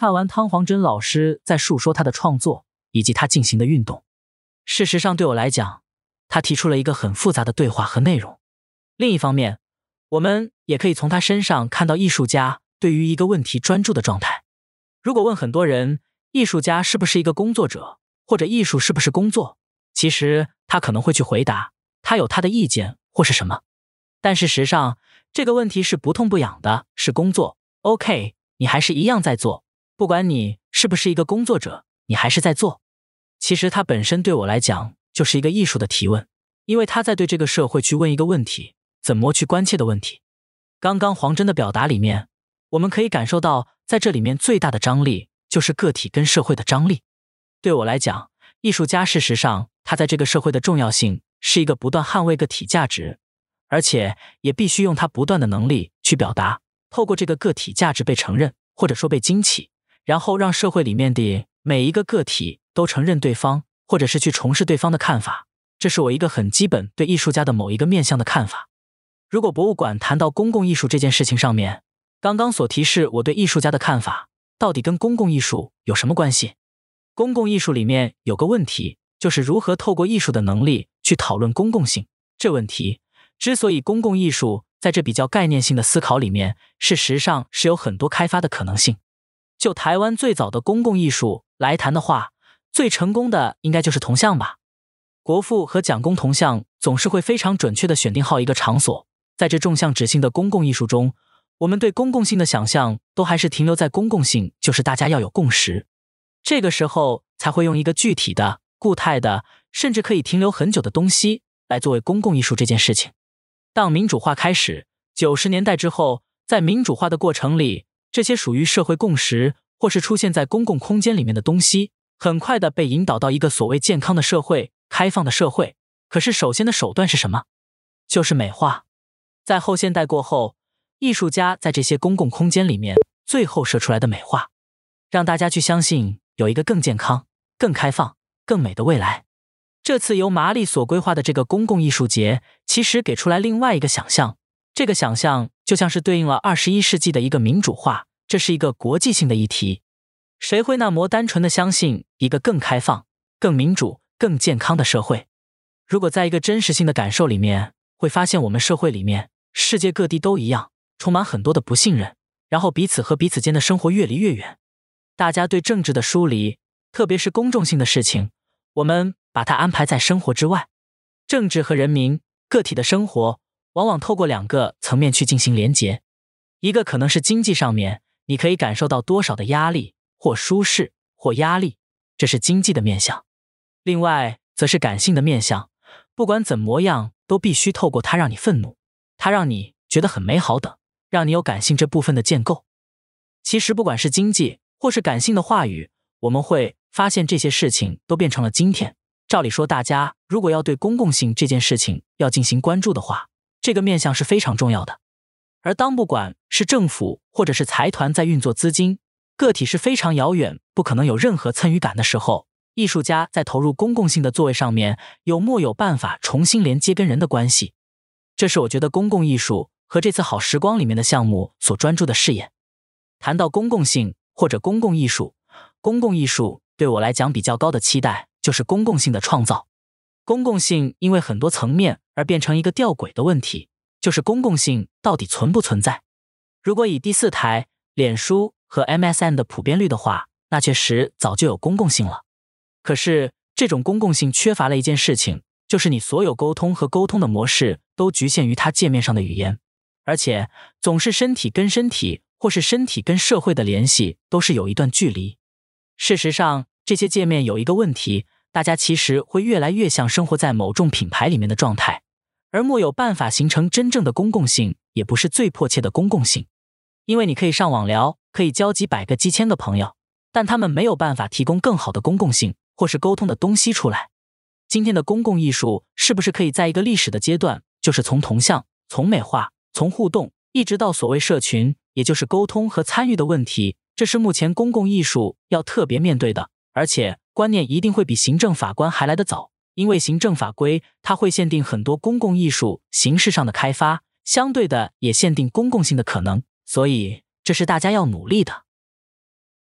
看完汤黄珍老师在述说他的创作以及他进行的运动。事实上，对我来讲，他提出了一个很复杂的对话和内容。另一方面，我们也可以从他身上看到艺术家对于一个问题专注的状态。如果问很多人，艺术家是不是一个工作者，或者艺术是不是工作，其实他可能会去回答，他有他的意见或是什么。但事实上，这个问题是不痛不痒的，是工作。OK，你还是一样在做，不管你是不是一个工作者，你还是在做。其实它本身对我来讲就是一个艺术的提问，因为他在对这个社会去问一个问题，怎么去关切的问题。刚刚黄真的表达里面，我们可以感受到，在这里面最大的张力就是个体跟社会的张力。对我来讲，艺术家事实上他在这个社会的重要性是一个不断捍卫个体价值，而且也必须用他不断的能力去表达，透过这个个体价值被承认，或者说被惊奇，然后让社会里面的每一个个体。都承认对方，或者是去重视对方的看法，这是我一个很基本对艺术家的某一个面向的看法。如果博物馆谈到公共艺术这件事情上面，刚刚所提示我对艺术家的看法，到底跟公共艺术有什么关系？公共艺术里面有个问题，就是如何透过艺术的能力去讨论公共性。这问题之所以公共艺术在这比较概念性的思考里面，事实上是有很多开发的可能性。就台湾最早的公共艺术来谈的话，最成功的应该就是铜像吧，国父和蒋公铜像总是会非常准确的选定好一个场所，在这纵向指性的公共艺术中，我们对公共性的想象都还是停留在公共性，就是大家要有共识，这个时候才会用一个具体的、固态的，甚至可以停留很久的东西来作为公共艺术这件事情。当民主化开始，九十年代之后，在民主化的过程里，这些属于社会共识或是出现在公共空间里面的东西。很快的被引导到一个所谓健康的社会、开放的社会。可是，首先的手段是什么？就是美化。在后现代过后，艺术家在这些公共空间里面最后设出来的美化，让大家去相信有一个更健康、更开放、更美的未来。这次由麻利所规划的这个公共艺术节，其实给出来另外一个想象。这个想象就像是对应了二十一世纪的一个民主化，这是一个国际性的议题。谁会那么单纯的相信一个更开放、更民主、更健康的社会？如果在一个真实性的感受里面，会发现我们社会里面世界各地都一样，充满很多的不信任，然后彼此和彼此间的生活越离越远。大家对政治的疏离，特别是公众性的事情，我们把它安排在生活之外。政治和人民个体的生活，往往透过两个层面去进行连结，一个可能是经济上面，你可以感受到多少的压力。或舒适，或压力，这是经济的面相；另外，则是感性的面相。不管怎么样，都必须透过它让你愤怒，它让你觉得很美好等，让你有感性这部分的建构。其实，不管是经济或是感性的话语，我们会发现这些事情都变成了今天。照理说，大家如果要对公共性这件事情要进行关注的话，这个面向是非常重要的。而当不管是政府或者是财团在运作资金，个体是非常遥远，不可能有任何参与感的时候，艺术家在投入公共性的座位上面，有没有办法重新连接跟人的关系？这是我觉得公共艺术和这次好时光里面的项目所专注的视野。谈到公共性或者公共艺术，公共艺术对我来讲比较高的期待就是公共性的创造。公共性因为很多层面而变成一个吊诡的问题，就是公共性到底存不存在？如果以第四台脸书。和 MSN 的普遍率的话，那确实早就有公共性了。可是这种公共性缺乏了一件事情，就是你所有沟通和沟通的模式都局限于它界面上的语言，而且总是身体跟身体，或是身体跟社会的联系都是有一段距离。事实上，这些界面有一个问题，大家其实会越来越像生活在某种品牌里面的状态，而没有办法形成真正的公共性，也不是最迫切的公共性。因为你可以上网聊，可以交几百个、几千个朋友，但他们没有办法提供更好的公共性或是沟通的东西出来。今天的公共艺术是不是可以在一个历史的阶段，就是从铜像、从美化、从互动，一直到所谓社群，也就是沟通和参与的问题？这是目前公共艺术要特别面对的，而且观念一定会比行政法官还来得早，因为行政法规它会限定很多公共艺术形式上的开发，相对的也限定公共性的可能。所以，这是大家要努力的。